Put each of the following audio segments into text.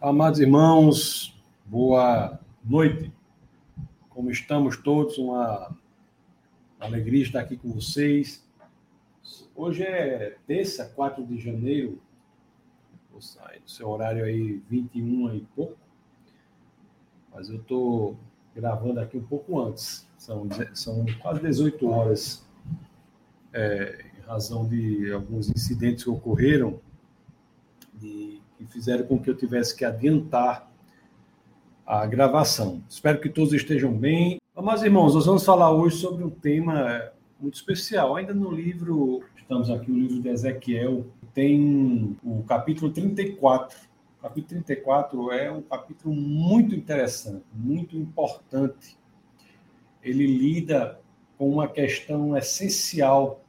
Amados irmãos, boa noite. Como estamos todos, uma alegria estar aqui com vocês. Hoje é terça, 4 de janeiro. Vou sair do seu horário aí 21 e pouco. Mas eu estou gravando aqui um pouco antes. São, são quase 18 horas. É, em razão de alguns incidentes que ocorreram e fizeram com que eu tivesse que adiantar a gravação. Espero que todos estejam bem. Mas, irmãos, nós vamos falar hoje sobre um tema muito especial. Ainda no livro, estamos aqui, o livro de Ezequiel, tem o capítulo 34. O capítulo 34 é um capítulo muito interessante, muito importante. Ele lida com uma questão essencial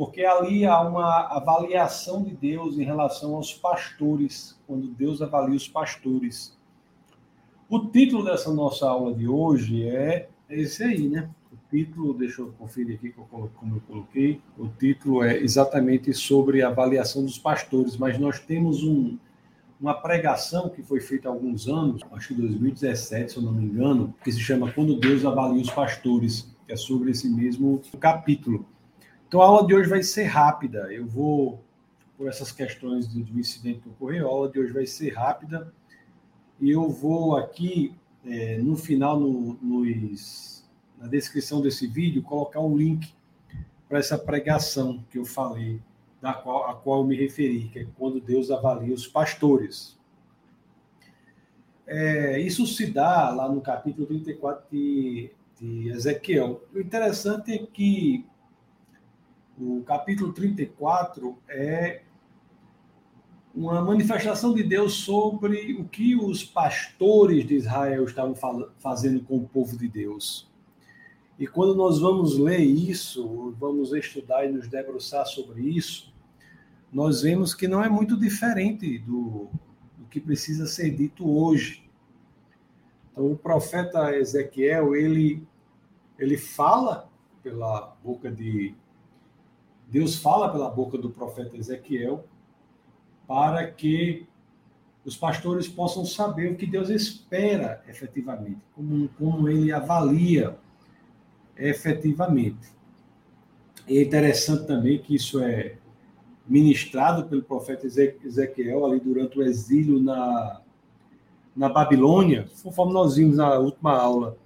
porque ali há uma avaliação de Deus em relação aos pastores, quando Deus avalia os pastores. O título dessa nossa aula de hoje é esse aí, né? O título, deixa eu conferir aqui como eu coloquei. O título é exatamente sobre a avaliação dos pastores, mas nós temos um, uma pregação que foi feita há alguns anos, acho que 2017, se eu não me engano, que se chama Quando Deus Avalia os Pastores, que é sobre esse mesmo capítulo. Então a aula de hoje vai ser rápida. Eu vou, por essas questões do, incidente que ocorreu, a aula de hoje vai ser rápida. E eu vou aqui, é, no final, no, nos, na descrição desse vídeo, colocar um link para essa pregação que eu falei, da qual, a qual eu me referi, que é quando Deus avalia os pastores. É, isso se dá lá no capítulo 34 de, de Ezequiel. O interessante é que o capítulo 34 é uma manifestação de Deus sobre o que os pastores de Israel estavam fazendo com o povo de Deus. E quando nós vamos ler isso, vamos estudar e nos debruçar sobre isso, nós vemos que não é muito diferente do, do que precisa ser dito hoje. Então, o profeta Ezequiel, ele, ele fala pela boca de Deus fala pela boca do profeta Ezequiel para que os pastores possam saber o que Deus espera efetivamente, como, como ele avalia efetivamente. É interessante também que isso é ministrado pelo profeta Ezequiel ali durante o exílio na, na Babilônia, conforme nós vimos na última aula.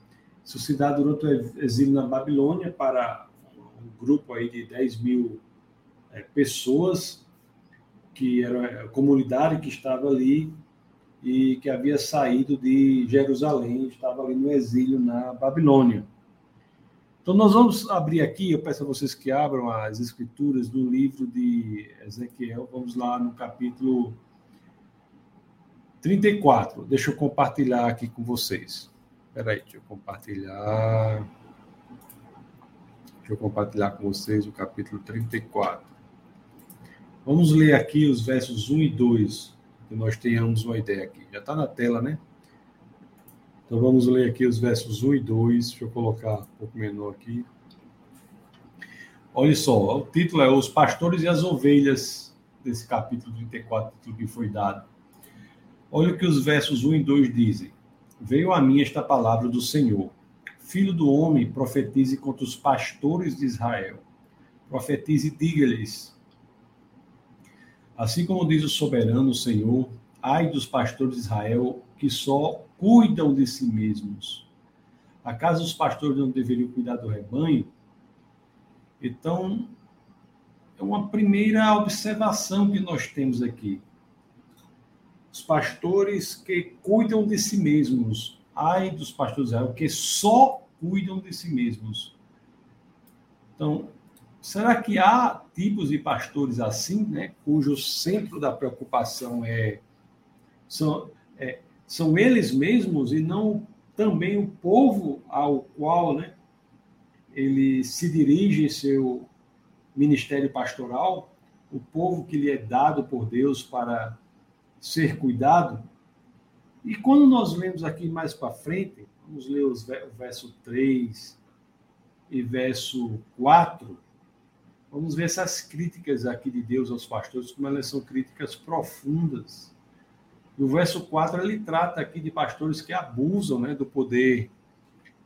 Isso se dá durante o exílio na Babilônia para grupo aí de 10 mil é, pessoas que era a comunidade que estava ali e que havia saído de Jerusalém, estava ali no exílio na Babilônia. Então nós vamos abrir aqui, eu peço a vocês que abram as escrituras do livro de Ezequiel, vamos lá no capítulo 34. Deixa eu compartilhar aqui com vocês. Espera aí, deixa eu compartilhar. Deixa eu compartilhar com vocês o capítulo 34. Vamos ler aqui os versos 1 e 2, que nós tenhamos uma ideia aqui. Já está na tela, né? Então vamos ler aqui os versos 1 e 2. Deixa eu colocar um pouco menor aqui. Olha só, o título é Os Pastores e as Ovelhas, desse capítulo 34, título que foi dado. Olha o que os versos 1 e 2 dizem. Veio a mim esta palavra do Senhor Filho do homem, profetize contra os pastores de Israel. Profetize e diga-lhes: Assim como diz o soberano Senhor, ai dos pastores de Israel que só cuidam de si mesmos. Acaso os pastores não deveriam cuidar do rebanho? Então, é uma primeira observação que nós temos aqui. Os pastores que cuidam de si mesmos, ai dos pastores de Israel que só cuidam de si mesmos. Então, será que há tipos de pastores assim, né, cujo centro da preocupação é são, é, são eles mesmos e não também o povo ao qual né, ele se dirige em seu ministério pastoral, o povo que lhe é dado por Deus para ser cuidado? E quando nós lemos aqui mais para frente, vamos ler os, o verso 3 e verso 4, vamos ver essas críticas aqui de Deus aos pastores, como elas são críticas profundas. E o verso 4 ele trata aqui de pastores que abusam né, do poder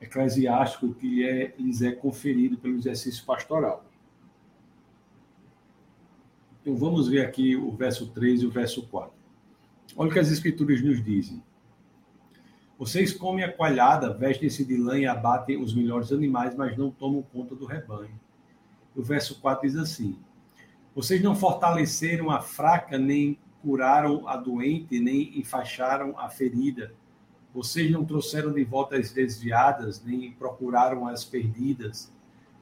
eclesiástico que é, lhes é conferido pelo exercício pastoral. Então vamos ver aqui o verso 3 e o verso 4. Olha o que as escrituras nos dizem. Vocês comem a coalhada, vestem-se de lã e abatem os melhores animais, mas não tomam conta do rebanho. O verso 4 diz assim: Vocês não fortaleceram a fraca, nem curaram a doente, nem enfaixaram a ferida. Vocês não trouxeram de volta as desviadas, nem procuraram as perdidas.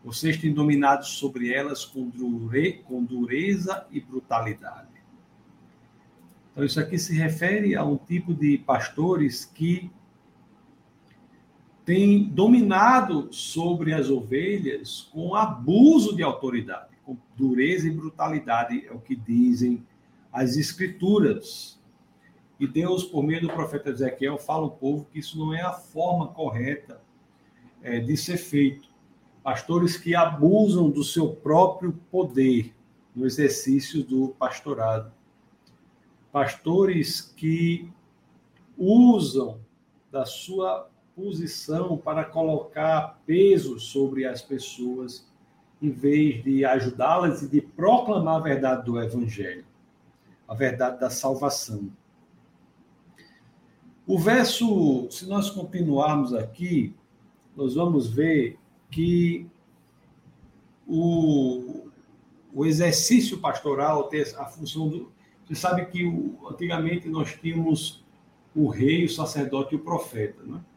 Vocês têm dominado sobre elas com, dure, com dureza e brutalidade. Então, isso aqui se refere a um tipo de pastores que tem dominado sobre as ovelhas com abuso de autoridade, com dureza e brutalidade, é o que dizem as escrituras. E Deus, por meio do profeta Ezequiel, fala ao povo que isso não é a forma correta é, de ser feito. Pastores que abusam do seu próprio poder no exercício do pastorado. Pastores que usam da sua posição para colocar peso sobre as pessoas, em vez de ajudá-las e de proclamar a verdade do Evangelho, a verdade da salvação. O verso, se nós continuarmos aqui, nós vamos ver que o, o exercício pastoral tem a função do. Você sabe que o, antigamente nós tínhamos o rei, o sacerdote e o profeta, não é?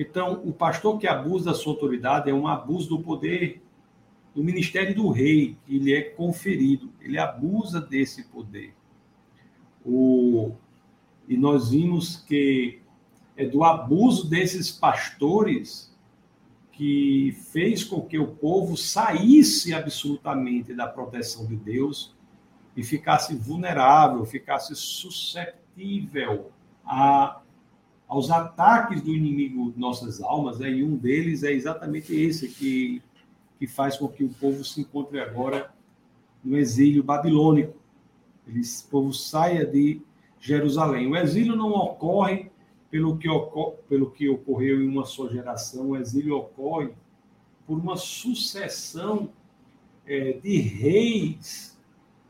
Então, o pastor que abusa da sua autoridade é um abuso do poder do ministério do rei, que lhe é conferido. Ele abusa desse poder. O, e nós vimos que é do abuso desses pastores que fez com que o povo saísse absolutamente da proteção de Deus e ficasse vulnerável, ficasse suscetível a aos ataques do inimigo nossas almas, né? e um deles é exatamente esse que, que faz com que o povo se encontre agora no exílio babilônico. O povo saia de Jerusalém. O exílio não ocorre pelo que, pelo que ocorreu em uma só geração, o exílio ocorre por uma sucessão é, de reis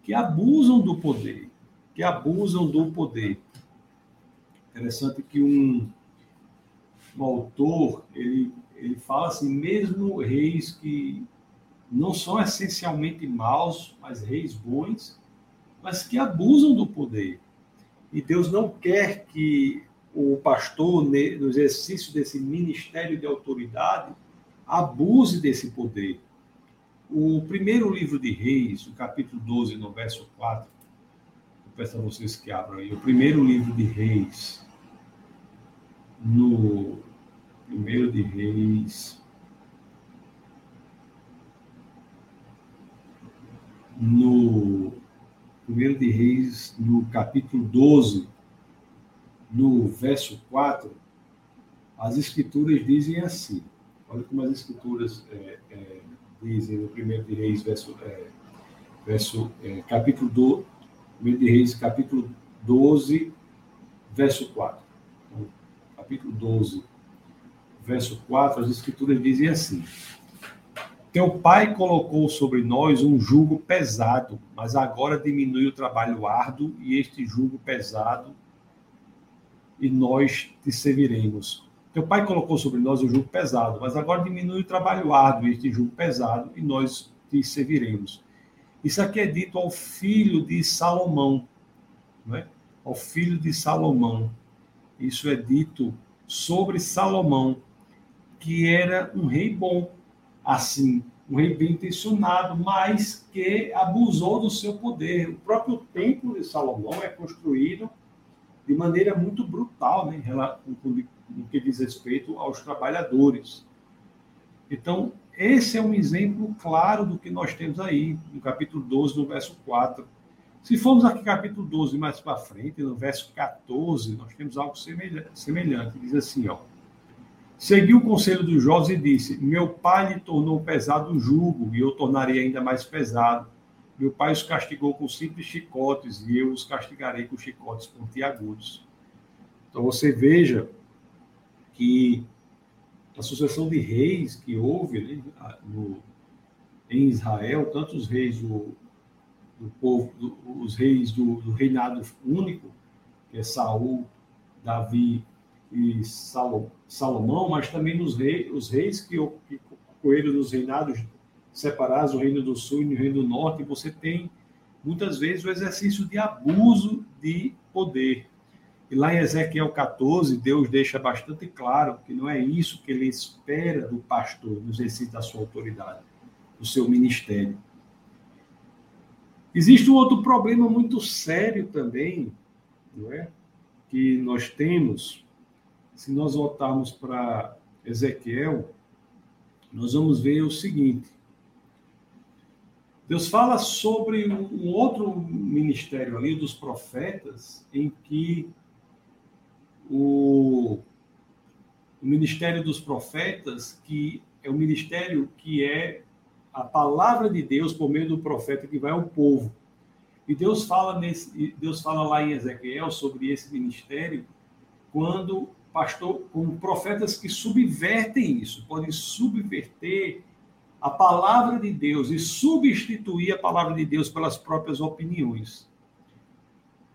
que abusam do poder, que abusam do poder. Interessante que um, um autor ele, ele fala assim, mesmo reis que não são essencialmente maus, mas reis bons, mas que abusam do poder. E Deus não quer que o pastor, no exercício desse ministério de autoridade, abuse desse poder. O primeiro livro de Reis, o capítulo 12, no verso 4, peço a vocês que abram aí. O primeiro livro de Reis, no primeiro de Reis, no primeiro de Reis, no capítulo 12, no verso 4, as escrituras dizem assim. Olha como as escrituras é, é, dizem no primeiro de Reis, verso, é, verso é, capítulo 12, Primeiro de Reis, capítulo 12, verso 4. Capítulo 12, verso 4, as escrituras dizem assim: Teu pai colocou sobre nós um jugo pesado, mas agora diminui o trabalho árduo e este jugo pesado, e nós te serviremos. Teu pai colocou sobre nós um jugo pesado, mas agora diminui o trabalho árduo e este jugo pesado, e nós te serviremos. Isso aqui é dito ao filho de Salomão, não é? ao filho de Salomão. Isso é dito sobre Salomão, que era um rei bom, assim, um rei bem intencionado, mas que abusou do seu poder. O próprio templo de Salomão é construído de maneira muito brutal, né, no que diz respeito aos trabalhadores. Então, esse é um exemplo claro do que nós temos aí, no capítulo 12, no verso 4. Se formos aqui capítulo 12 mais para frente, no verso 14, nós temos algo semelhante. Diz assim, ó. Seguiu o conselho dos jovens e disse: Meu pai lhe tornou pesado o jugo, e eu tornarei ainda mais pesado. Meu pai os castigou com simples chicotes e eu os castigarei com chicotes pontiagudos. Então você veja que a sucessão de reis que houve né, no, em Israel, tanto os reis do povo, do, os reis do, do, reinado único, que é Saul, Davi e Salomão, mas também reis, os reis que, que ocorreram nos reinados separados, o reino do sul e o reino do norte, você tem muitas vezes o exercício de abuso de poder. E lá em Ezequiel 14, Deus deixa bastante claro que não é isso que ele espera do pastor no exercício da sua autoridade, do seu ministério. Existe um outro problema muito sério também, não é? que nós temos, se nós voltarmos para Ezequiel, nós vamos ver o seguinte. Deus fala sobre um outro ministério ali dos profetas, em que o, o ministério dos profetas, que é o ministério que é a palavra de Deus por meio do profeta que vai ao povo. E Deus fala nesse, Deus fala lá em Ezequiel sobre esse ministério quando pastor, com profetas que subvertem isso, podem subverter a palavra de Deus e substituir a palavra de Deus pelas próprias opiniões.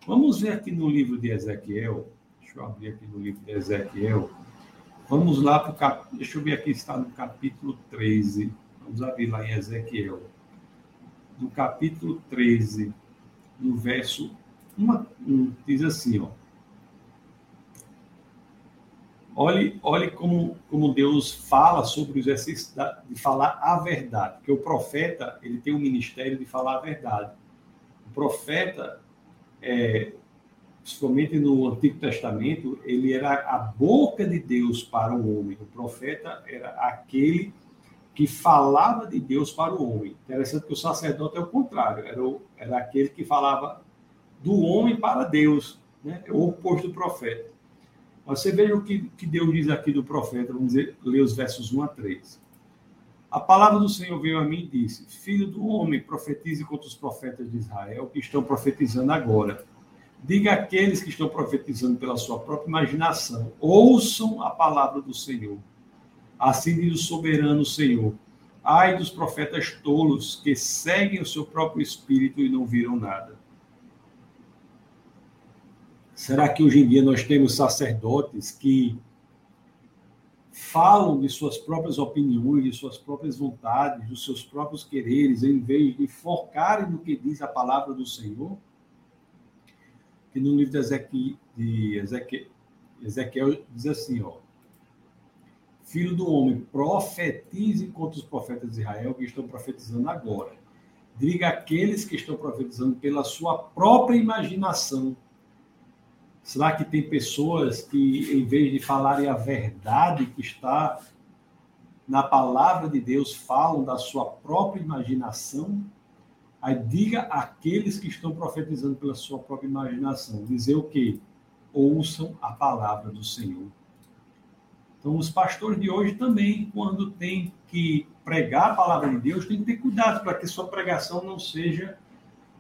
Vamos ver aqui no livro de Ezequiel, Deixa eu abrir aqui no livro de Ezequiel. Vamos lá para o capítulo. Deixa eu ver aqui, está no capítulo 13. Vamos abrir lá em Ezequiel. No capítulo 13, no verso 1, diz assim, ó. Olhe, olhe como, como Deus fala sobre o exercício de falar a verdade. Porque o profeta, ele tem o um ministério de falar a verdade. O profeta, é, principalmente no Antigo Testamento, ele era a boca de Deus para o homem. O profeta era aquele que falava de Deus para o homem. Interessante que o sacerdote é o contrário, era, o, era aquele que falava do homem para Deus, né? é o oposto do profeta. Mas você veja o que, que Deus diz aqui do profeta, vamos dizer, ler os versos 1 a 3. A palavra do Senhor veio a mim e disse: Filho do homem, profetize contra os profetas de Israel que estão profetizando agora Diga àqueles que estão profetizando pela sua própria imaginação: ouçam a palavra do Senhor. Assim diz o soberano Senhor. Ai dos profetas tolos que seguem o seu próprio espírito e não viram nada. Será que hoje em dia nós temos sacerdotes que falam de suas próprias opiniões, de suas próprias vontades, dos seus próprios quereres, em vez de focarem no que diz a palavra do Senhor? que no livro de Ezequiel, de Ezequiel, Ezequiel diz assim, ó, Filho do homem, profetize contra os profetas de Israel que estão profetizando agora. Diga àqueles que estão profetizando pela sua própria imaginação. Será que tem pessoas que, em vez de falarem a verdade que está na palavra de Deus, falam da sua própria imaginação? Aí diga àqueles que estão profetizando pela sua própria imaginação, dizer o quê? Ouçam a palavra do Senhor. Então, os pastores de hoje também, quando tem que pregar a palavra de Deus, tem que ter cuidado para que sua pregação não seja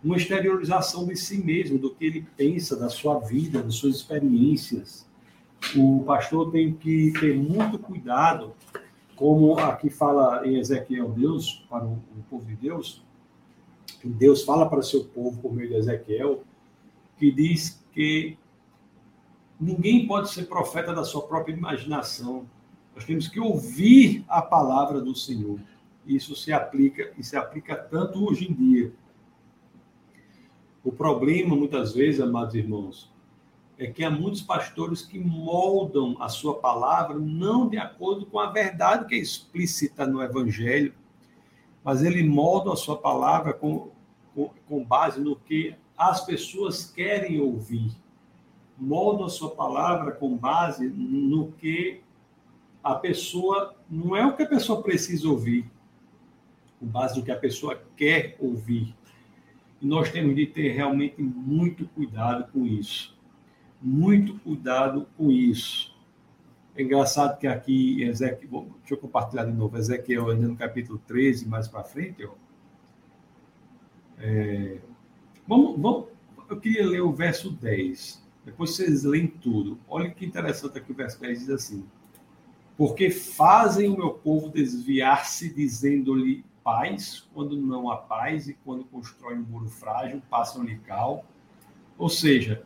uma exteriorização de si mesmo, do que ele pensa, da sua vida, das suas experiências. O pastor tem que ter muito cuidado, como aqui fala em Ezequiel Deus, para o povo de Deus, Deus fala para o seu povo por meio de Ezequiel, que diz que ninguém pode ser profeta da sua própria imaginação. Nós temos que ouvir a palavra do Senhor. Isso se aplica e se aplica tanto hoje em dia. O problema, muitas vezes, amados irmãos, é que há muitos pastores que moldam a sua palavra não de acordo com a verdade que é explícita no Evangelho, mas ele molda a sua palavra com, com, com base no que as pessoas querem ouvir. Molda a sua palavra com base no que a pessoa. Não é o que a pessoa precisa ouvir, com base no que a pessoa quer ouvir. E nós temos de ter realmente muito cuidado com isso. Muito cuidado com isso. É engraçado que aqui, Ezequiel, bom, deixa eu compartilhar de novo, Ezequiel, ainda no capítulo 13, mais para frente, ó. É, vamos, vamos, eu queria ler o verso 10. Depois vocês leem tudo. Olha que interessante aqui o verso 10 diz assim: Porque fazem o meu povo desviar-se, dizendo-lhe paz, quando não há paz, e quando constroem um muro frágil, passam-lhe cal. Ou seja,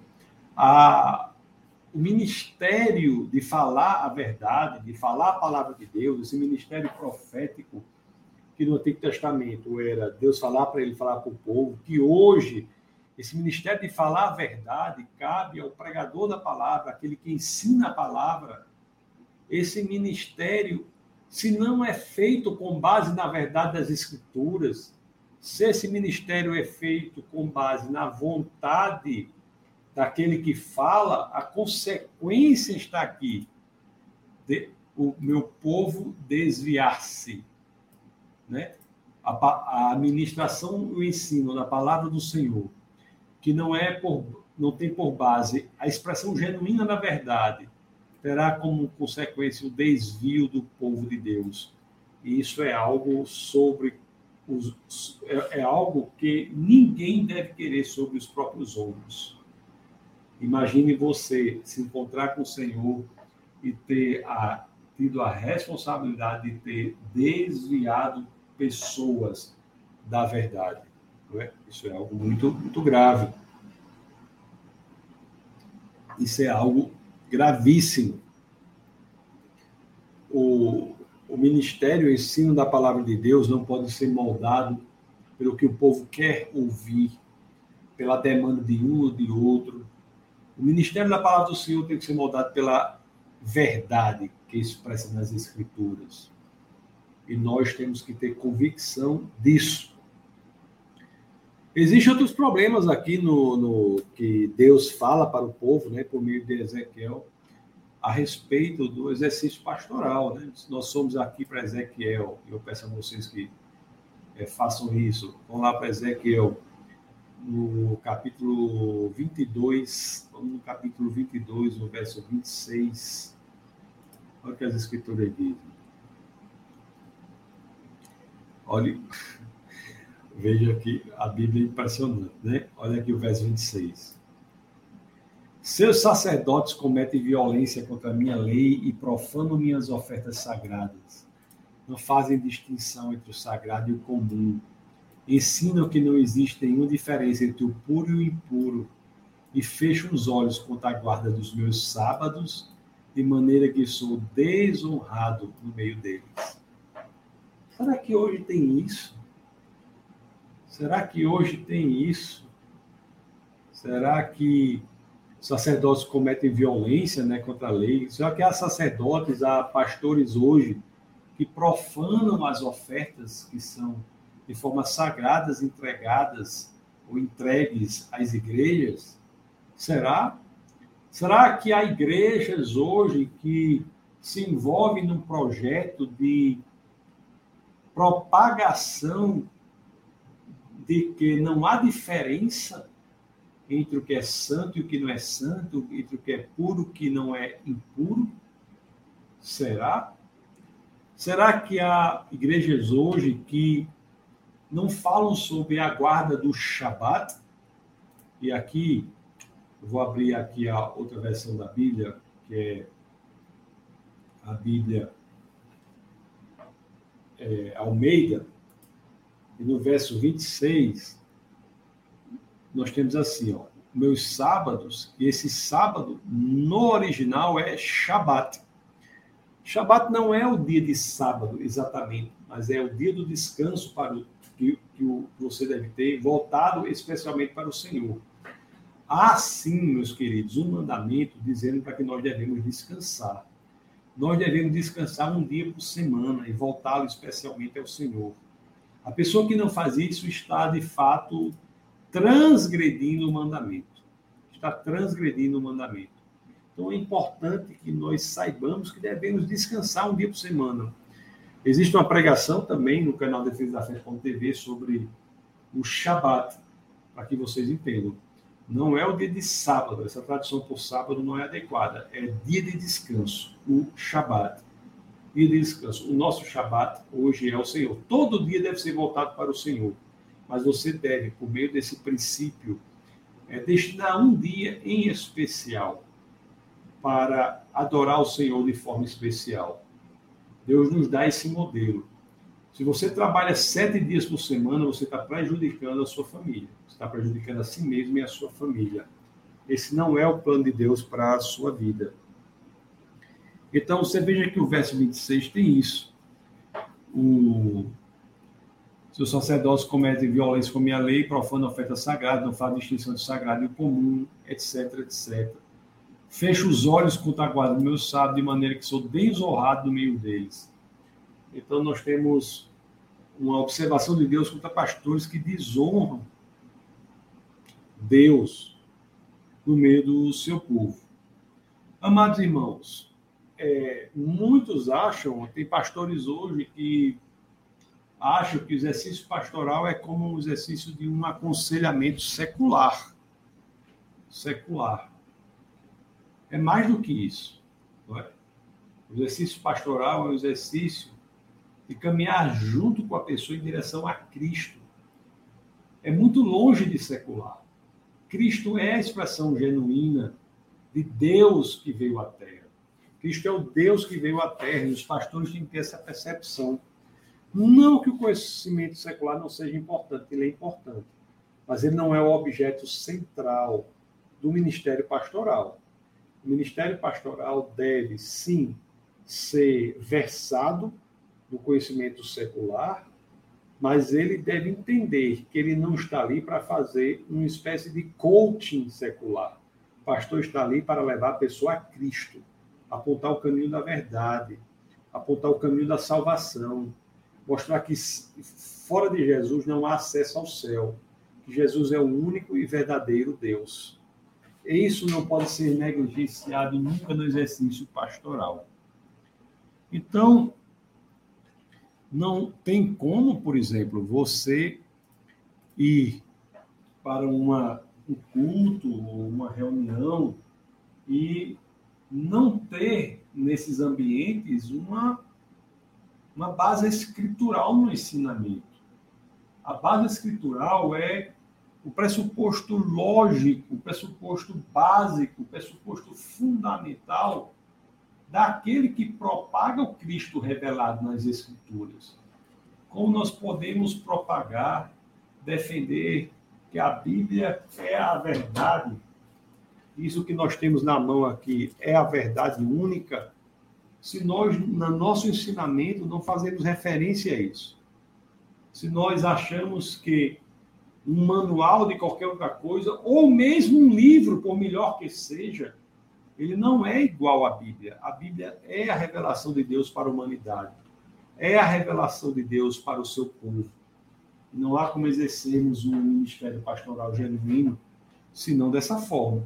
a, o ministério de falar a verdade, de falar a palavra de Deus, esse ministério profético que no Antigo Testamento era Deus falar para ele falar para o povo, que hoje esse ministério de falar a verdade cabe ao pregador da palavra, aquele que ensina a palavra. Esse ministério, se não é feito com base na verdade das Escrituras, se esse ministério é feito com base na vontade daquele que fala, a consequência está aqui. De, o meu povo desviar-se. Né? A, a administração o ensino da palavra do Senhor, que não é por, não tem por base a expressão genuína da verdade, terá como consequência o desvio do povo de Deus. E isso é algo sobre os, é, é algo que ninguém deve querer sobre os próprios ombros. Imagine você se encontrar com o Senhor e ter a, tido a responsabilidade de ter desviado pessoas da verdade. É? Isso é algo muito, muito grave. Isso é algo gravíssimo. O, o ministério, o ensino da palavra de Deus não pode ser moldado pelo que o povo quer ouvir, pela demanda de um ou de outro, o ministério da palavra do Senhor tem que ser moldado pela verdade que expressa nas Escrituras. E nós temos que ter convicção disso. Existem outros problemas aqui no, no, que Deus fala para o povo, né, por meio de Ezequiel, a respeito do exercício pastoral. Né? Nós somos aqui para Ezequiel, eu peço a vocês que é, façam isso. Vão lá para Ezequiel no capítulo 22, vamos no capítulo 22, no verso 26. Olha o que as escrituras dizem. Olha, veja aqui a Bíblia é impressionante, né? Olha aqui o verso 26. Seus sacerdotes cometem violência contra a minha lei e profanam minhas ofertas sagradas. Não fazem distinção entre o sagrado e o comum ensinam que não existe nenhuma diferença entre o puro e o impuro, e fecham os olhos contra a guarda dos meus sábados, de maneira que sou desonrado no meio deles. Será que hoje tem isso? Será que hoje tem isso? Será que sacerdotes cometem violência né, contra a lei? Será que há sacerdotes, há pastores hoje que profanam as ofertas que são de forma sagradas entregadas ou entregues às igrejas? Será? Será que há igrejas hoje que se envolvem num projeto de propagação de que não há diferença entre o que é santo e o que não é santo, entre o que é puro e o que não é impuro? Será? Será que há igrejas hoje que não falam sobre a guarda do Shabat. E aqui, vou abrir aqui a outra versão da Bíblia, que é a Bíblia é, Almeida. E no verso 26, nós temos assim, ó, meus sábados, e esse sábado, no original, é Shabat. Shabat não é o dia de sábado, exatamente, mas é o dia do descanso para o que, que você deve ter, voltado especialmente para o Senhor. Há sim, meus queridos, um mandamento dizendo para que nós devemos descansar. Nós devemos descansar um dia por semana e voltá-lo especialmente ao Senhor. A pessoa que não faz isso está, de fato, transgredindo o mandamento. Está transgredindo o mandamento. Então é importante que nós saibamos que devemos descansar um dia por semana. Existe uma pregação também no canal Defesa da Fé.tv sobre o Shabat, para que vocês entendam. Não é o dia de sábado, essa tradução por sábado não é adequada, é dia de descanso, o Shabat. Dia de descanso. O nosso Shabat hoje é o Senhor. Todo dia deve ser voltado para o Senhor. mas você deve, por meio desse princípio, é, destinar um dia em especial para adorar o Senhor de forma especial. Deus nos dá esse modelo. Se você trabalha sete dias por semana, você está prejudicando a sua família. Você está prejudicando a si mesmo e a sua família. Esse não é o plano de Deus para a sua vida. Então, você veja que o verso 26 tem isso. O, se o sacerdócio comete violência com minha lei, profana oferta sagrada, não faz distinção de sagrado e comum, etc, etc. Fecho os olhos contra a guarda do meu sábio, de maneira que sou desonrado no meio deles. Então, nós temos uma observação de Deus contra pastores que desonram Deus no meio do seu povo. Amados irmãos, é, muitos acham, tem pastores hoje que acham que o exercício pastoral é como um exercício de um aconselhamento secular. Secular. É mais do que isso. É? O exercício pastoral é um exercício de caminhar junto com a pessoa em direção a Cristo. É muito longe de secular. Cristo é a expressão genuína de Deus que veio à Terra. Cristo é o Deus que veio à Terra e os pastores têm que ter essa percepção. Não que o conhecimento secular não seja importante, ele é importante, mas ele não é o objeto central do ministério pastoral. O ministério pastoral deve, sim, ser versado do conhecimento secular, mas ele deve entender que ele não está ali para fazer uma espécie de coaching secular. O pastor está ali para levar a pessoa a Cristo, apontar o caminho da verdade, apontar o caminho da salvação, mostrar que fora de Jesus não há acesso ao céu, que Jesus é o único e verdadeiro Deus. E isso não pode ser negligenciado nunca no exercício pastoral. Então, não tem como, por exemplo, você ir para uma, um culto ou uma reunião e não ter nesses ambientes uma, uma base escritural no ensinamento. A base escritural é o pressuposto lógico, o pressuposto básico, o pressuposto fundamental daquele que propaga o Cristo revelado nas Escrituras. Como nós podemos propagar, defender que a Bíblia é a verdade? Isso que nós temos na mão aqui é a verdade única? Se nós, no nosso ensinamento, não fazemos referência a isso. Se nós achamos que um manual de qualquer outra coisa, ou mesmo um livro, por melhor que seja, ele não é igual à Bíblia. A Bíblia é a revelação de Deus para a humanidade. É a revelação de Deus para o seu povo. Não há como exercermos um ministério pastoral genuíno senão dessa forma.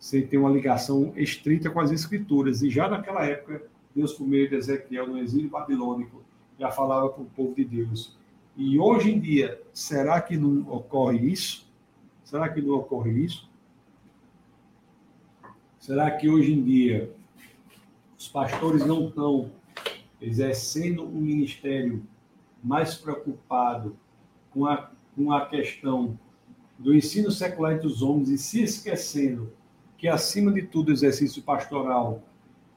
Sem ter uma ligação estrita com as Escrituras. E já naquela época, Deus, por meio de Ezequiel, no exílio babilônico, já falava para o povo de Deus. E hoje em dia, será que não ocorre isso? Será que não ocorre isso? Será que hoje em dia os pastores não estão exercendo um ministério mais preocupado com a, com a questão do ensino secular entre os homens e se esquecendo que, acima de tudo, o exercício pastoral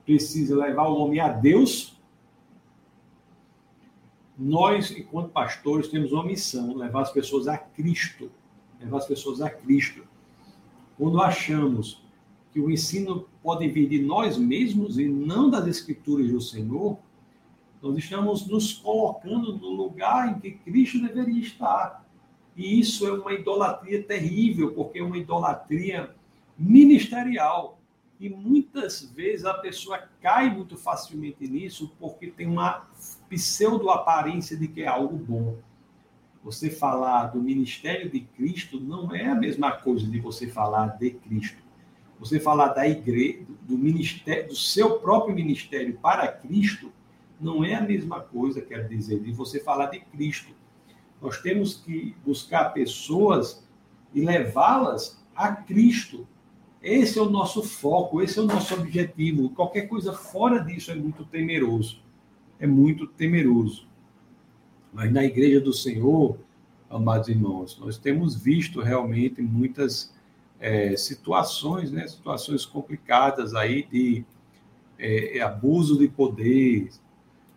precisa levar o homem a Deus? Nós, enquanto pastores, temos uma missão: levar as pessoas a Cristo. Levar as pessoas a Cristo. Quando achamos que o ensino pode vir de nós mesmos e não das escrituras do Senhor, nós estamos nos colocando no lugar em que Cristo deveria estar. E isso é uma idolatria terrível, porque é uma idolatria ministerial. E muitas vezes a pessoa cai muito facilmente nisso porque tem uma pseudo-aparência de que é algo bom. Você falar do ministério de Cristo não é a mesma coisa de você falar de Cristo você falar da igreja, do ministério, do seu próprio ministério para Cristo, não é a mesma coisa, quer dizer, de você falar de Cristo. Nós temos que buscar pessoas e levá-las a Cristo. Esse é o nosso foco, esse é o nosso objetivo. Qualquer coisa fora disso é muito temeroso. É muito temeroso. Mas na igreja do Senhor, amados irmãos. Nós temos visto realmente muitas é, situações, né, situações complicadas aí de é, abuso de poder,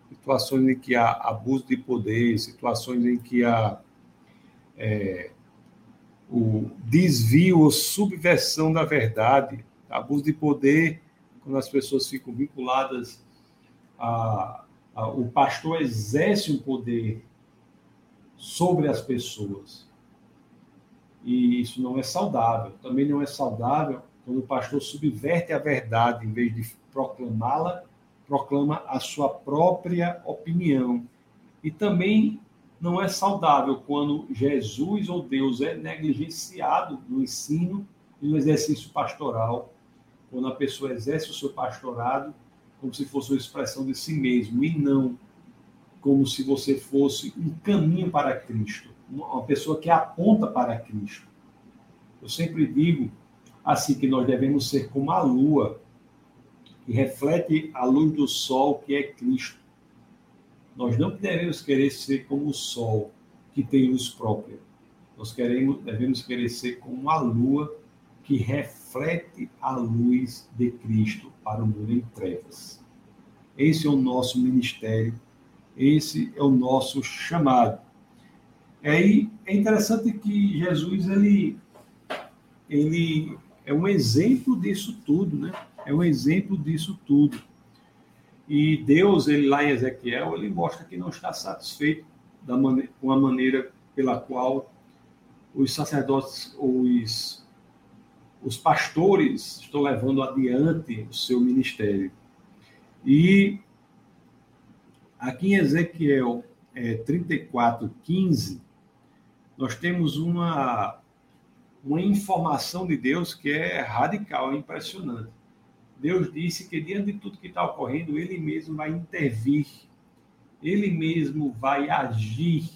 situações em que há abuso de poder, situações em que há é, o desvio ou subversão da verdade, abuso de poder, quando as pessoas ficam vinculadas a, a o pastor exerce um poder sobre as pessoas. E isso não é saudável. Também não é saudável quando o pastor subverte a verdade em vez de proclamá-la, proclama a sua própria opinião. E também não é saudável quando Jesus ou Deus é negligenciado no ensino e no exercício pastoral, quando a pessoa exerce o seu pastorado como se fosse uma expressão de si mesmo e não como se você fosse um caminho para Cristo, uma pessoa que aponta para Cristo. Eu sempre digo assim que nós devemos ser como a lua, que reflete a luz do sol, que é Cristo. Nós não devemos querer ser como o sol, que tem luz própria. Nós queremos, devemos querer ser como a lua, que reflete a luz de Cristo para o mundo em trevas. Esse é o nosso ministério, esse é o nosso chamado. É, é interessante que Jesus ele, ele é um exemplo disso tudo, né? É um exemplo disso tudo. E Deus, ele lá em Ezequiel, ele mostra que não está satisfeito da maneira, com a maneira pela qual os sacerdotes, os, os pastores estão levando adiante o seu ministério. E aqui em Ezequiel é, 34, 15, nós temos uma, uma informação de Deus que é radical, é impressionante. Deus disse que diante de tudo que está ocorrendo, Ele mesmo vai intervir, Ele mesmo vai agir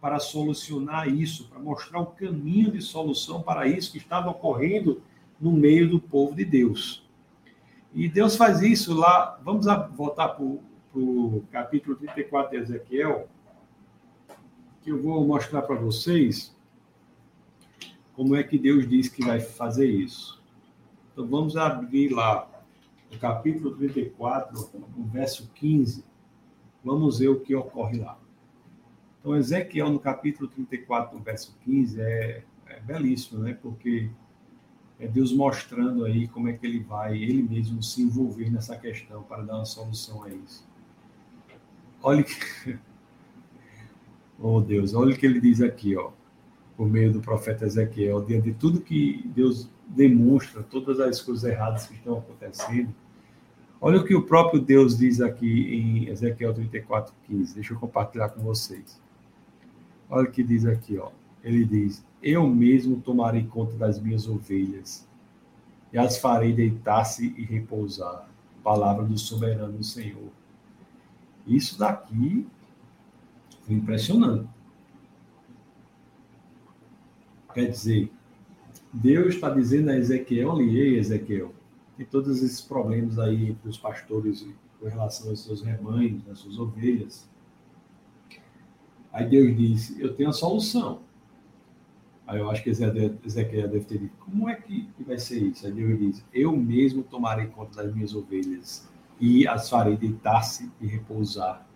para solucionar isso, para mostrar o caminho de solução para isso que estava ocorrendo no meio do povo de Deus. E Deus faz isso lá. Vamos voltar para o capítulo 34 de Ezequiel, que eu vou mostrar para vocês como é que Deus diz que vai fazer isso. Então vamos abrir lá no capítulo 34, no verso 15, vamos ver o que ocorre lá. Então, Ezequiel, no capítulo 34, no verso 15, é, é belíssimo, né? Porque é Deus mostrando aí como é que ele vai, ele mesmo, se envolver nessa questão para dar uma solução a isso. Olha que. Oh Deus, olha o que ele diz aqui, ó, por meio do profeta Ezequiel, diante de tudo que Deus demonstra, todas as coisas erradas que estão acontecendo, Olha o que o próprio Deus diz aqui em Ezequiel 34, 15. Deixa eu compartilhar com vocês. Olha o que diz aqui, ó. Ele diz: Eu mesmo tomarei conta das minhas ovelhas e as farei deitar-se e repousar. Palavra do soberano Senhor. Isso daqui foi impressionante. Quer dizer, Deus está dizendo a Ezequiel, olha Ezequiel, tem todos esses problemas aí entre os pastores com relação aos seus rebanhos, às suas ovelhas. Aí Deus disse: Eu tenho a solução. Aí eu acho que Ezequiel deve ter dito: Como é que vai ser isso? Aí Deus diz: Eu mesmo tomarei conta das minhas ovelhas e as farei deitar-se e repousar.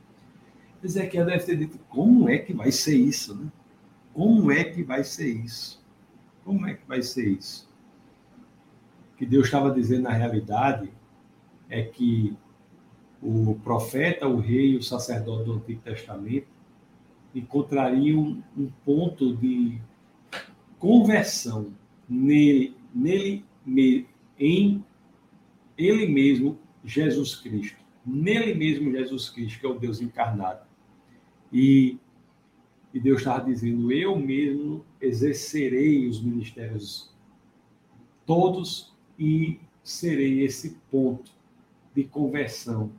Ezequiel deve ter dito: Como é que vai ser isso? Né? Como é que vai ser isso? Como é que vai ser isso? Que Deus estava dizendo na realidade é que o profeta, o rei o sacerdote do Antigo Testamento encontrariam um ponto de conversão nele, nele em ele mesmo, Jesus Cristo. Nele mesmo, Jesus Cristo, que é o Deus encarnado. E, e Deus estava dizendo: Eu mesmo exercerei os ministérios todos e serei esse ponto de conversão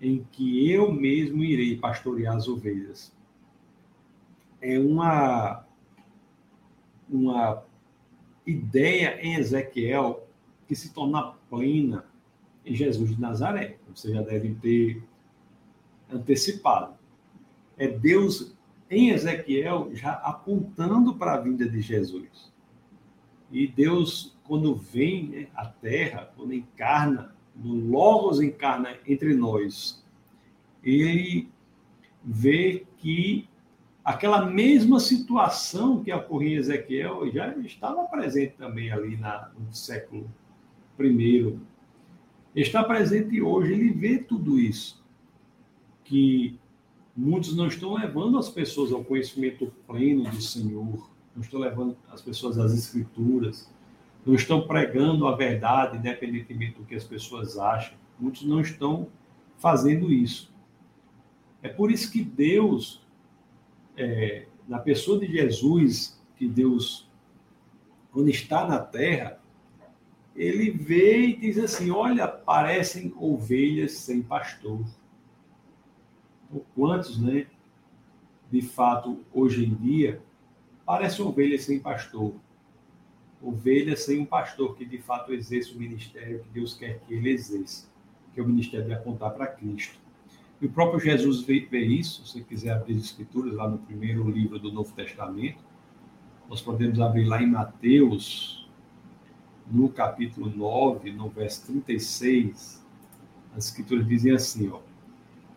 em que eu mesmo irei pastorear as ovelhas. É uma uma ideia em Ezequiel que se torna plena em Jesus de Nazaré. Você já deve ter antecipado. É Deus em Ezequiel já apontando para a vinda de Jesus. E Deus, quando vem né, à Terra, quando encarna, no Logos encarna entre nós, ele vê que aquela mesma situação que ocorria em Ezequiel já estava presente também ali na, no século I. Está presente hoje, ele vê tudo isso. Que muitos não estão levando as pessoas ao conhecimento pleno do Senhor, não estão levando as pessoas às Escrituras, não estão pregando a verdade, independentemente do que as pessoas acham. Muitos não estão fazendo isso. É por isso que Deus é, na pessoa de Jesus, que Deus, quando está na terra, ele vê e diz assim: Olha, parecem ovelhas sem pastor. Por quantos, né? De fato, hoje em dia, parecem ovelhas sem pastor. Ovelhas sem um pastor que de fato exerce o ministério que Deus quer que ele exerça, que é o ministério de apontar para Cristo. E o próprio Jesus vê, vê isso, se quiser abrir as escrituras, lá no primeiro livro do Novo Testamento, nós podemos abrir lá em Mateus, no capítulo 9, no verso 36, as escrituras dizem assim, ó,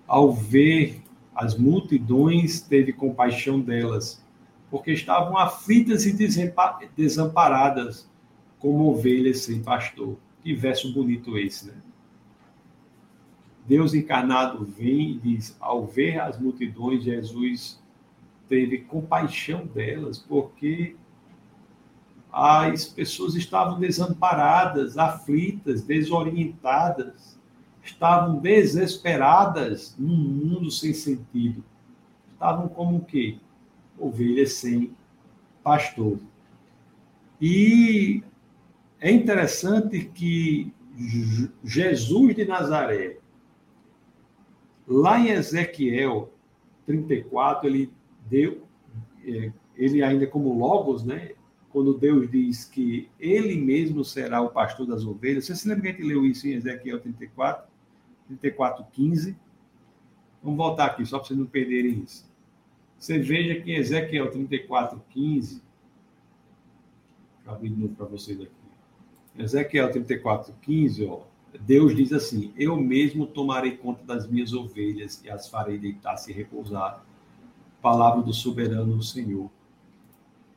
ao ver as multidões, teve compaixão delas, porque estavam aflitas e desamparadas, como ovelhas sem pastor. Que verso bonito esse, né? Deus encarnado vem e diz: ao ver as multidões, Jesus teve compaixão delas, porque as pessoas estavam desamparadas, aflitas, desorientadas, estavam desesperadas num mundo sem sentido. Estavam como o quê? Ovelhas sem pastor. E é interessante que Jesus de Nazaré, Lá em Ezequiel 34, ele deu, é, ele ainda como Logos, né? Quando Deus diz que ele mesmo será o pastor das ovelhas. Você se lembra que a gente leu isso em Ezequiel 34, 34, 15? Vamos voltar aqui, só para vocês não perderem isso. Você veja que Ezequiel 34, 15. Deixa eu abrir de novo para vocês aqui. Ezequiel 34, 15, ó. Deus diz assim: Eu mesmo tomarei conta das minhas ovelhas e as farei deitar-se e repousar. Palavra do soberano Senhor.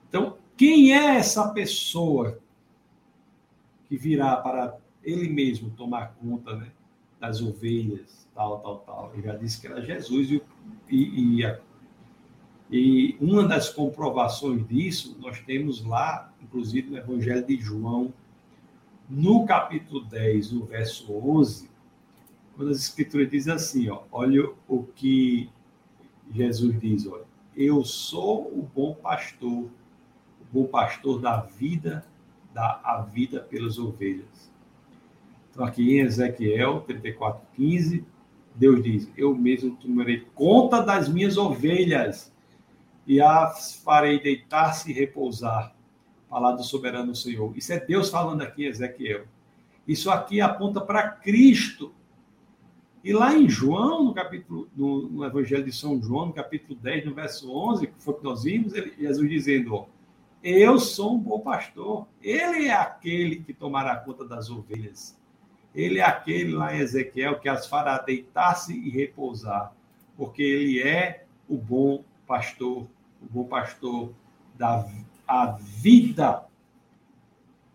Então, quem é essa pessoa que virá para ele mesmo tomar conta né, das ovelhas, tal, tal, tal? Ele já disse que era Jesus e, e, e, e uma das comprovações disso nós temos lá, inclusive no Evangelho de João no capítulo 10, no verso 11, quando as escrituras dizem assim, ó, olha o que Jesus diz, olha, eu sou o bom pastor, o bom pastor da vida, dá a vida pelas ovelhas. Então, aqui em Ezequiel 34, 15, Deus diz: Eu mesmo tomarei conta das minhas ovelhas e as farei deitar-se e repousar falar do soberano Senhor. Isso é Deus falando aqui Ezequiel. Isso aqui aponta para Cristo. E lá em João, no capítulo, no, no, Evangelho de São João, no capítulo 10, no verso 11, que foi que nós vimos, ele, Jesus dizendo, ó, eu sou um bom pastor. Ele é aquele que tomará conta das ovelhas. Ele é aquele lá em Ezequiel que as fará deitar-se e repousar, porque ele é o bom pastor, o pastor da, a vida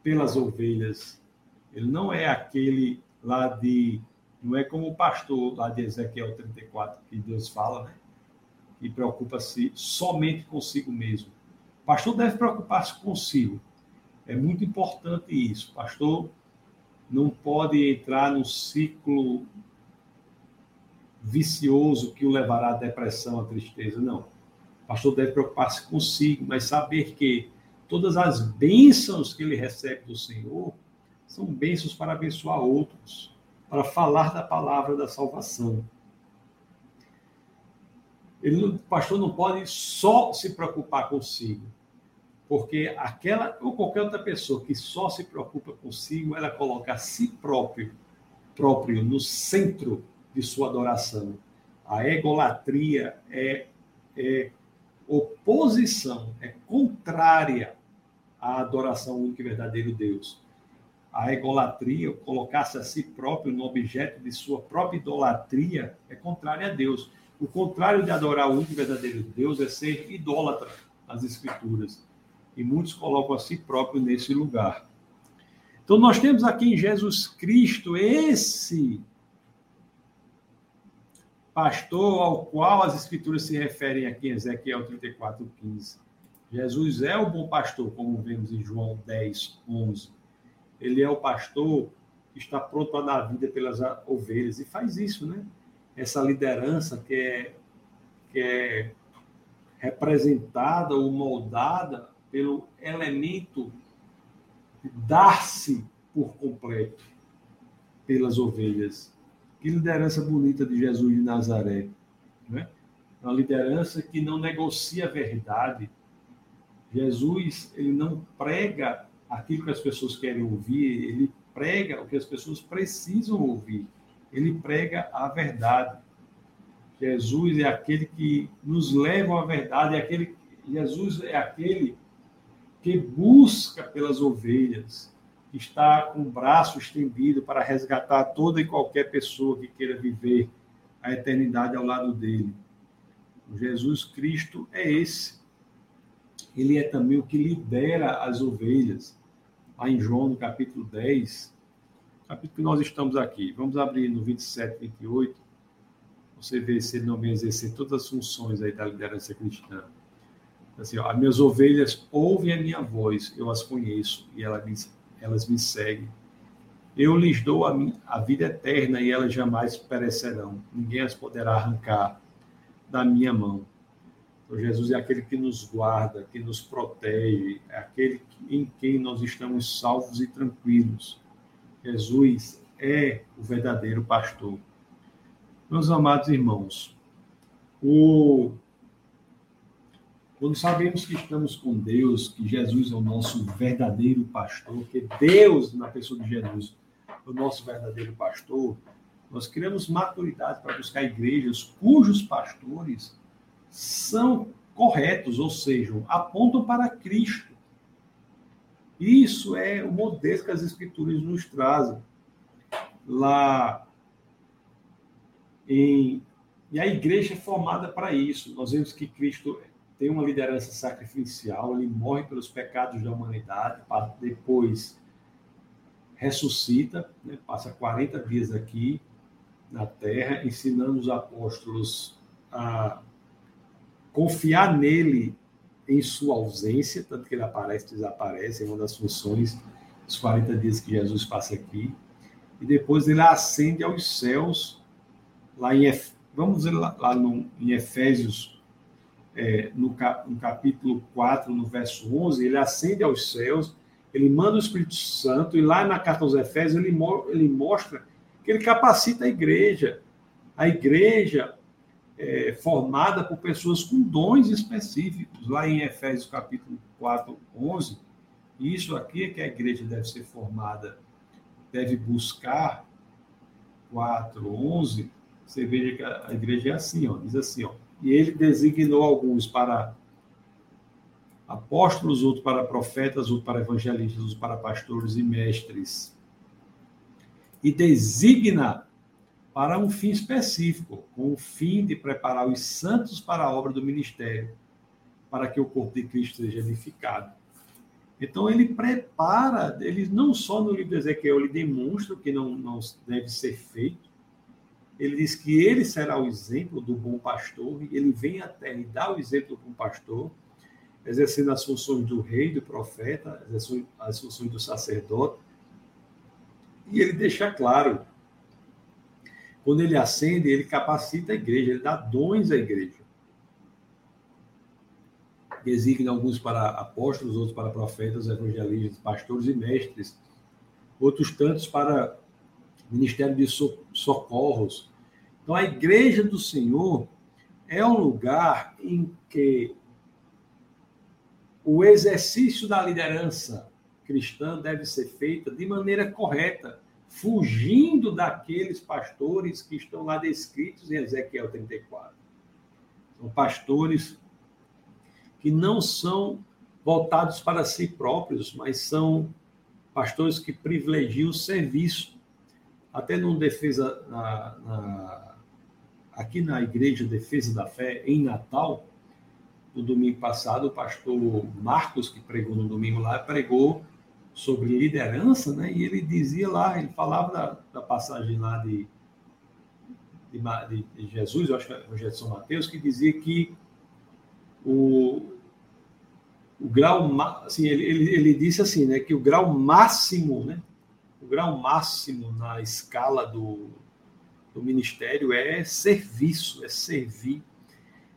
pelas ovelhas. Ele não é aquele lá de. Não é como o pastor lá de Ezequiel 34, que Deus fala, né? Que preocupa-se somente consigo mesmo. O pastor deve preocupar-se consigo. É muito importante isso. O pastor não pode entrar num ciclo vicioso que o levará à depressão, à tristeza, não pastor deve preocupar-se consigo, mas saber que todas as bênçãos que ele recebe do Senhor são bênçãos para abençoar outros, para falar da palavra da salvação. Ele, o pastor não pode só se preocupar consigo, porque aquela ou qualquer outra pessoa que só se preocupa consigo, ela coloca a si próprio, próprio no centro de sua adoração. A egolatria é, é oposição, é contrária à adoração única e verdadeiro Deus. A egolatria, colocar-se a si próprio no objeto de sua própria idolatria, é contrária a Deus. O contrário de adorar o único e verdadeiro Deus é ser idólatra nas Escrituras. E muitos colocam a si próprio nesse lugar. Então, nós temos aqui em Jesus Cristo esse pastor ao qual as Escrituras se referem aqui em Ezequiel 34, 15. Jesus é o bom pastor, como vemos em João 10, 11. Ele é o pastor que está pronto a dar vida pelas ovelhas e faz isso, né? Essa liderança que é, que é representada ou moldada pelo elemento dar-se por completo pelas ovelhas. Que liderança bonita de Jesus de Nazaré. Né? Uma liderança que não negocia a verdade. Jesus, ele não prega aquilo que as pessoas querem ouvir, ele prega o que as pessoas precisam ouvir. Ele prega a verdade. Jesus é aquele que nos leva à verdade, é aquele Jesus é aquele que busca pelas ovelhas, está com o braço estendido para resgatar toda e qualquer pessoa que queira viver a eternidade ao lado dele. Jesus Cristo é esse. Ele é também o que lidera as ovelhas. Lá em João, no capítulo 10, capítulo que nós estamos aqui. Vamos abrir no 27, 28. Você vê se ele não vem exercer todas as funções aí da liderança cristã. Assim, ó, as minhas ovelhas ouvem a minha voz, eu as conheço e elas me, elas me seguem. Eu lhes dou a, a vida eterna e elas jamais perecerão. Ninguém as poderá arrancar da minha mão. Então, Jesus é aquele que nos guarda, que nos protege, é aquele em quem nós estamos salvos e tranquilos. Jesus é o verdadeiro pastor. Meus amados irmãos, o quando sabemos que estamos com Deus, que Jesus é o nosso verdadeiro pastor, que Deus, na pessoa de Jesus, é o nosso verdadeiro pastor, nós criamos maturidade para buscar igrejas cujos pastores são corretos, ou seja, apontam para Cristo. Isso é o modelo que as Escrituras nos trazem. Lá em. E a igreja é formada para isso. Nós vemos que Cristo tem uma liderança sacrificial, ele morre pelos pecados da humanidade, depois ressuscita, né, passa 40 dias aqui na terra, ensinando os apóstolos a confiar nele em sua ausência, tanto que ele aparece e desaparece, é uma das funções dos 40 dias que Jesus passa aqui. E depois ele ascende aos céus, lá em, vamos lá, lá no, em Efésios é, no, no capítulo 4, no verso 11, ele ascende aos céus, ele manda o Espírito Santo, e lá na carta aos Efésios ele, ele mostra que ele capacita a igreja. A igreja é, formada por pessoas com dons específicos. Lá em Efésios capítulo 4, 11, isso aqui é que a igreja deve ser formada, deve buscar 4, 11, você veja que a igreja é assim, ó, diz assim, ó, e ele designou alguns para apóstolos, outros para profetas, outros para evangelistas, outros para pastores e mestres. E designa para um fim específico, com o fim de preparar os santos para a obra do ministério, para que o corpo de Cristo seja edificado. Então ele prepara, ele não só no livro de Ezequiel ele demonstra o que não, não deve ser feito, ele diz que ele será o exemplo do bom pastor, ele vem à terra e dá o exemplo do bom pastor, exercendo as funções do rei, do profeta, as funções do sacerdote. E ele deixa claro, quando ele acende, ele capacita a igreja, ele dá dons à igreja. Designa alguns para apóstolos, outros para profetas, evangelistas, pastores e mestres, outros tantos para ministério de socorros, então, a igreja do Senhor é um lugar em que o exercício da liderança cristã deve ser feita de maneira correta, fugindo daqueles pastores que estão lá descritos em Ezequiel 34. São pastores que não são voltados para si próprios, mas são pastores que privilegiam o serviço. Até no defesa na, na, aqui na igreja Defesa da Fé em Natal, no domingo passado, o pastor Marcos, que pregou no domingo lá, pregou sobre liderança, né? E ele dizia lá, ele falava da, da passagem lá de, de, de, Jesus, eu acho que é o Evangelho São Mateus, que dizia que o, o grau, assim, ele, ele, ele disse assim, né, que o grau máximo, né, o grau máximo na escala do, do ministério é serviço, é servir.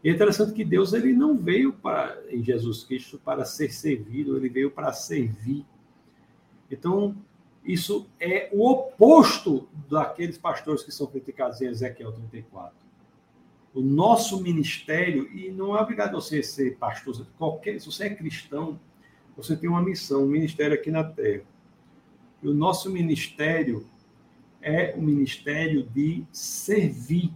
E é interessante que Deus ele não veio para em Jesus Cristo para ser servido, ele veio para servir. Então, isso é o oposto daqueles pastores que são criticados em Ezequiel 34. O nosso ministério, e não é obrigado você ser pastor, qualquer, se você é cristão, você tem uma missão, um ministério aqui na terra. E o nosso ministério é o ministério de servir.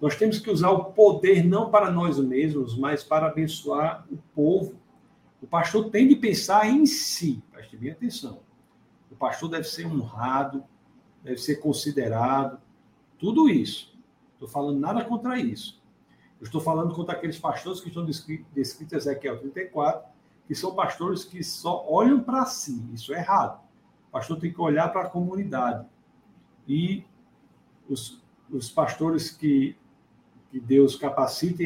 Nós temos que usar o poder não para nós mesmos, mas para abençoar o povo. O pastor tem de pensar em si, preste bem atenção. O pastor deve ser honrado, deve ser considerado, tudo isso. Estou falando nada contra isso. Eu estou falando contra aqueles pastores que estão descritos em Ezequiel 34, que são pastores que só olham para si. Isso é errado. O pastor tem que olhar para a comunidade. E os, os pastores que, que Deus capacita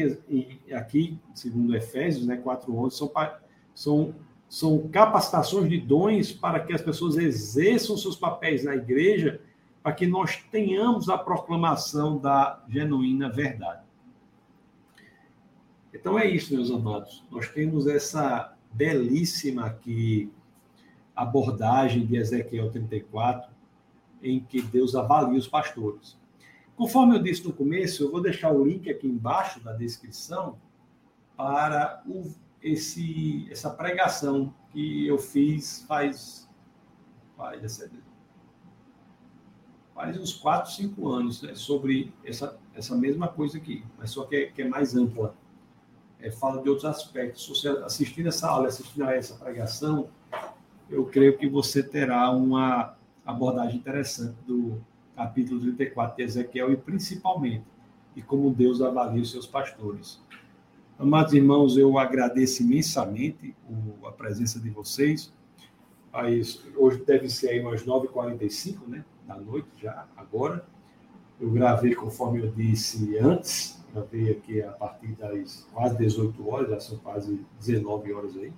aqui, segundo Efésios né, 4.11, são são, são capacitações de dons para que as pessoas exerçam seus papéis na igreja, para que nós tenhamos a proclamação da genuína verdade. Então é isso, meus amados. Nós temos essa belíssima aqui abordagem de Ezequiel 34, em que Deus avalia os pastores. Conforme eu disse no começo, eu vou deixar o link aqui embaixo da descrição para o esse, essa pregação que eu fiz faz, faz, faz uns 4, 5 anos né, sobre essa, essa mesma coisa aqui, mas só que é, que é mais ampla. É, fala de outros aspectos. Se você assistindo essa aula, assistindo a essa pregação, eu creio que você terá uma abordagem interessante do capítulo 34 de Ezequiel e principalmente de como Deus avalia os seus pastores. Amados irmãos, eu agradeço imensamente a presença de vocês. hoje deve ser aí umas 9h45 né, da noite, já agora. Eu gravei, conforme eu disse antes, gravei aqui a partir das quase 18 horas, já são quase 19 horas aí.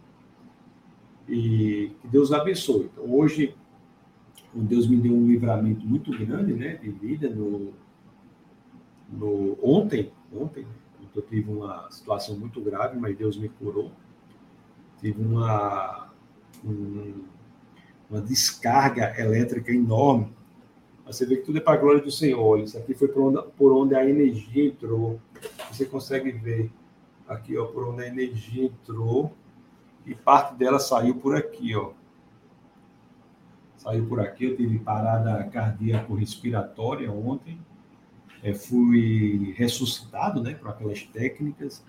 E que Deus abençoe. Então, hoje, Deus me deu um livramento muito grande né, de vida no, no ontem, ontem, eu tive uma situação muito grave, mas Deus me curou. Tive uma, um, uma descarga elétrica enorme. Você vê que tudo é para a glória do Senhor. Isso aqui foi por onde, por onde a energia entrou. Você consegue ver aqui, ó, por onde a energia entrou e parte dela saiu por aqui, ó. Saiu por aqui. Eu tive parada cardíaco-respiratória ontem é, fui ressuscitado né, por aquelas técnicas.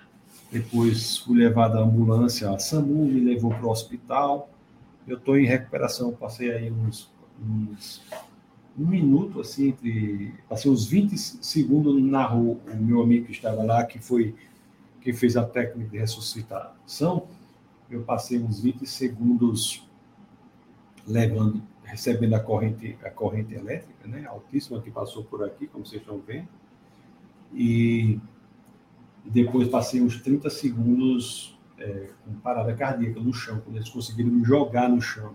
Depois fui levado à ambulância, a SAMU me levou para o hospital. Eu estou em recuperação, passei aí uns, uns, um minuto, assim, entre. Passei uns 20 segundos, narrou o meu amigo que estava lá, que foi quem fez a técnica de ressuscitação. Eu passei uns 20 segundos levando recebendo a corrente, a corrente elétrica, né, altíssima que passou por aqui, como vocês estão vendo. E depois passei uns 30 segundos é, com parada cardíaca no chão, quando eles conseguiram me jogar no chão.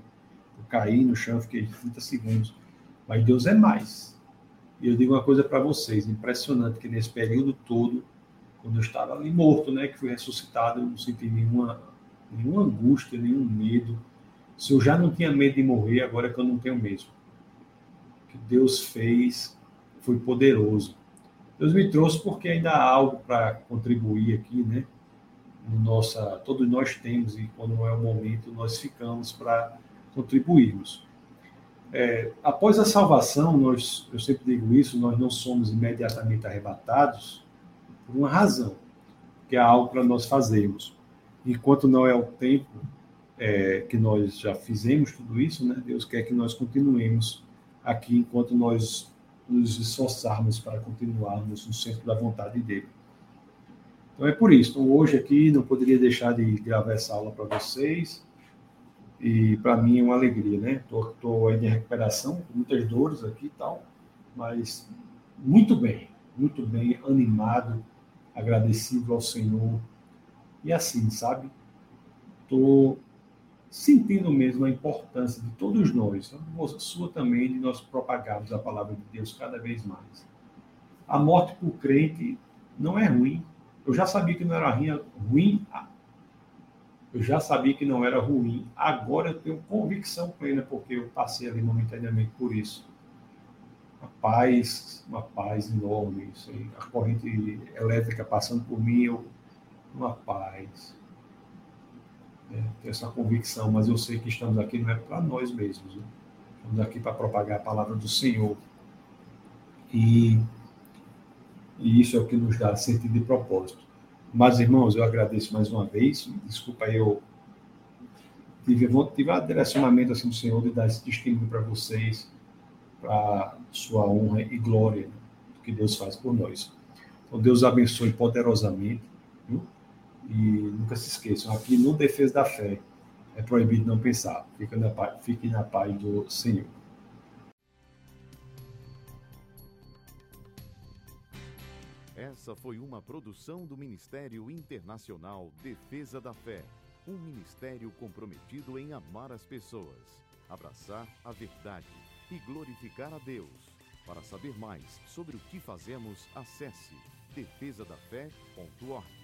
Eu caí no chão, fiquei 30 segundos. Mas Deus é mais. E eu digo uma coisa para vocês, impressionante, que nesse período todo, quando eu estava ali morto, né, que fui ressuscitado, eu não senti nenhuma, nenhuma angústia, nenhum medo, se eu já não tinha medo de morrer, agora é que eu não tenho mesmo. O que Deus fez foi poderoso. Deus me trouxe porque ainda há algo para contribuir aqui, né? No nossa, todos nós temos e quando não é o momento nós ficamos para contribuirmos. É, após a salvação, nós, eu sempre digo isso, nós não somos imediatamente arrebatados por uma razão, que é algo para nós fazermos. enquanto não é o tempo é, que nós já fizemos tudo isso, né? Deus quer que nós continuemos aqui enquanto nós nos esforçarmos para continuarmos no centro da vontade dele. Então é por isso. Então, hoje aqui não poderia deixar de gravar essa aula para vocês. E para mim é uma alegria, né? Estou aí de recuperação, com muitas dores aqui e tal, mas muito bem, muito bem, animado, agradecido ao Senhor. E assim, sabe? Estou sentindo mesmo a importância de todos nós, sua também, de nós propagarmos a palavra de Deus cada vez mais. A morte por crente não é ruim. Eu já sabia que não era ruim. Eu já sabia que não era ruim. Agora eu tenho convicção plena, porque eu passei ali momentaneamente por isso. Uma paz, uma paz enorme. Isso aí. A corrente elétrica passando por mim, eu, uma paz ter essa convicção, mas eu sei que estamos aqui não é para nós mesmos, né? estamos aqui para propagar a palavra do Senhor. E, e isso é o que nos dá sentido e propósito. Mas, irmãos, eu agradeço mais uma vez, desculpa eu tive, tive a direcionamento assim, do Senhor de dar esse testemunho para vocês, para sua honra e glória né, do que Deus faz por nós. Então, Deus abençoe poderosamente. E nunca se esqueçam, aqui no Defesa da Fé é proibido não pensar. Fique na paz, na paz do Senhor. Essa foi uma produção do Ministério Internacional Defesa da Fé, um ministério comprometido em amar as pessoas, abraçar a verdade e glorificar a Deus. Para saber mais sobre o que fazemos, acesse defesadafé.org.